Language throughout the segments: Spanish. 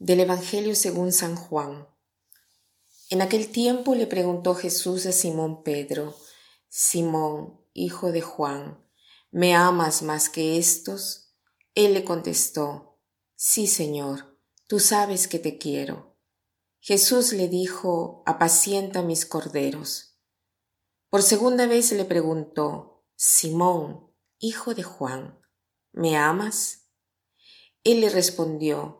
Del Evangelio según San Juan. En aquel tiempo le preguntó Jesús a Simón Pedro, Simón, hijo de Juan, ¿me amas más que estos? Él le contestó, Sí, Señor, tú sabes que te quiero. Jesús le dijo, Apacienta mis corderos. Por segunda vez le preguntó, Simón, hijo de Juan, ¿me amas? Él le respondió,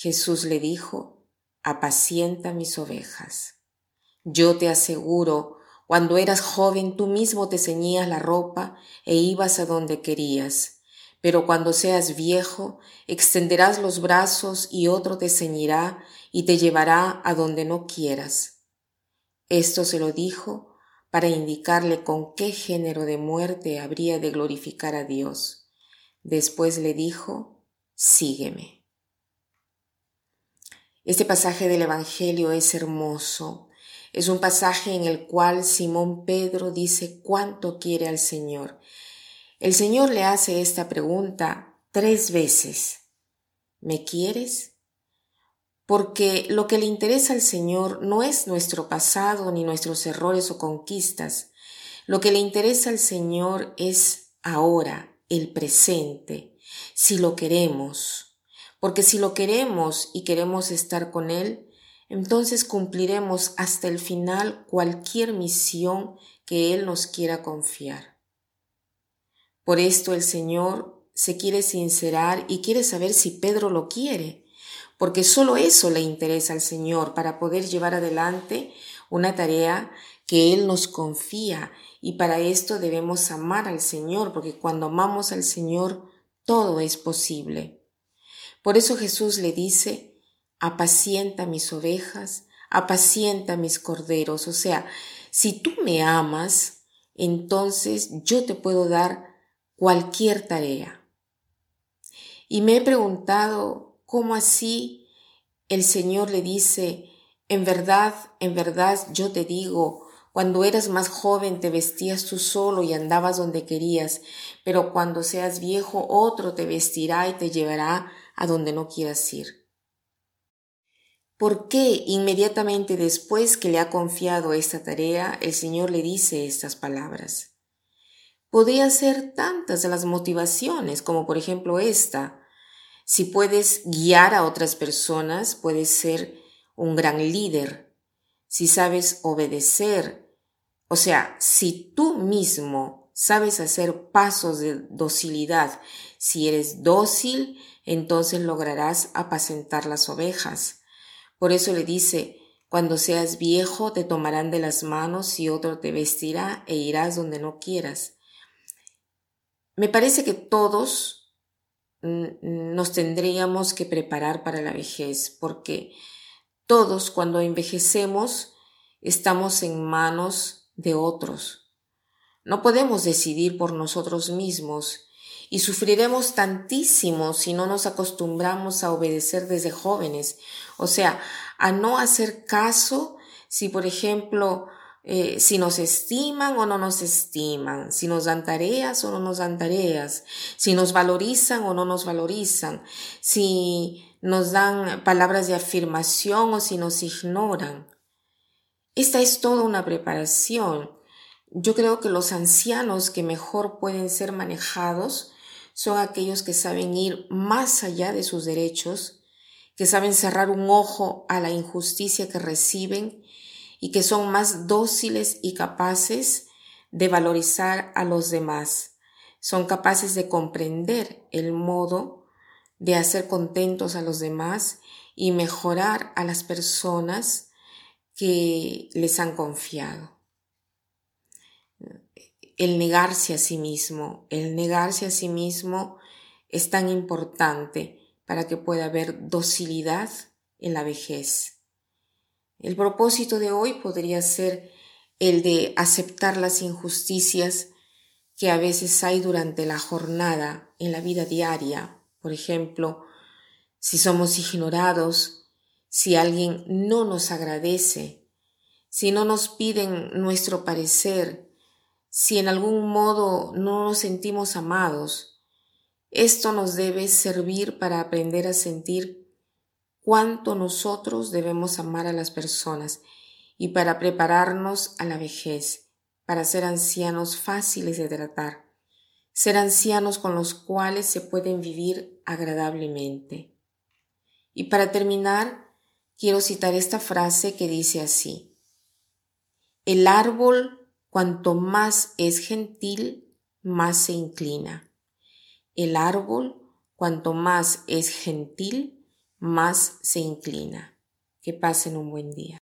Jesús le dijo, apacienta mis ovejas. Yo te aseguro, cuando eras joven tú mismo te ceñías la ropa e ibas a donde querías, pero cuando seas viejo extenderás los brazos y otro te ceñirá y te llevará a donde no quieras. Esto se lo dijo para indicarle con qué género de muerte habría de glorificar a Dios. Después le dijo, sígueme. Este pasaje del Evangelio es hermoso. Es un pasaje en el cual Simón Pedro dice cuánto quiere al Señor. El Señor le hace esta pregunta tres veces. ¿Me quieres? Porque lo que le interesa al Señor no es nuestro pasado ni nuestros errores o conquistas. Lo que le interesa al Señor es ahora, el presente, si lo queremos porque si lo queremos y queremos estar con Él, entonces cumpliremos hasta el final cualquier misión que Él nos quiera confiar. Por esto el Señor se quiere sincerar y quiere saber si Pedro lo quiere, porque solo eso le interesa al Señor para poder llevar adelante una tarea que Él nos confía y para esto debemos amar al Señor, porque cuando amamos al Señor todo es posible. Por eso Jesús le dice, apacienta mis ovejas, apacienta mis corderos. O sea, si tú me amas, entonces yo te puedo dar cualquier tarea. Y me he preguntado cómo así el Señor le dice, en verdad, en verdad yo te digo, cuando eras más joven te vestías tú solo y andabas donde querías, pero cuando seas viejo otro te vestirá y te llevará a donde no quieras ir. ¿Por qué inmediatamente después que le ha confiado esta tarea el Señor le dice estas palabras? Podría ser tantas las motivaciones como por ejemplo esta. Si puedes guiar a otras personas, puedes ser un gran líder. Si sabes obedecer, o sea, si tú mismo sabes hacer pasos de docilidad, si eres dócil, entonces lograrás apacentar las ovejas. Por eso le dice, cuando seas viejo te tomarán de las manos y otro te vestirá e irás donde no quieras. Me parece que todos nos tendríamos que preparar para la vejez, porque todos cuando envejecemos estamos en manos de otros. No podemos decidir por nosotros mismos y sufriremos tantísimo si no nos acostumbramos a obedecer desde jóvenes, o sea, a no hacer caso si, por ejemplo, eh, si nos estiman o no nos estiman, si nos dan tareas o no nos dan tareas, si nos valorizan o no nos valorizan, si nos dan palabras de afirmación o si nos ignoran. Esta es toda una preparación. Yo creo que los ancianos que mejor pueden ser manejados son aquellos que saben ir más allá de sus derechos, que saben cerrar un ojo a la injusticia que reciben y que son más dóciles y capaces de valorizar a los demás. Son capaces de comprender el modo de hacer contentos a los demás y mejorar a las personas que les han confiado el negarse a sí mismo. El negarse a sí mismo es tan importante para que pueda haber docilidad en la vejez. El propósito de hoy podría ser el de aceptar las injusticias que a veces hay durante la jornada en la vida diaria. Por ejemplo, si somos ignorados, si alguien no nos agradece, si no nos piden nuestro parecer, si en algún modo no nos sentimos amados. Esto nos debe servir para aprender a sentir cuánto nosotros debemos amar a las personas y para prepararnos a la vejez, para ser ancianos fáciles de tratar, ser ancianos con los cuales se pueden vivir agradablemente. Y para terminar, quiero citar esta frase que dice así, el árbol cuanto más es gentil, más se inclina. El árbol cuanto más es gentil, más se inclina. Que pasen un buen día.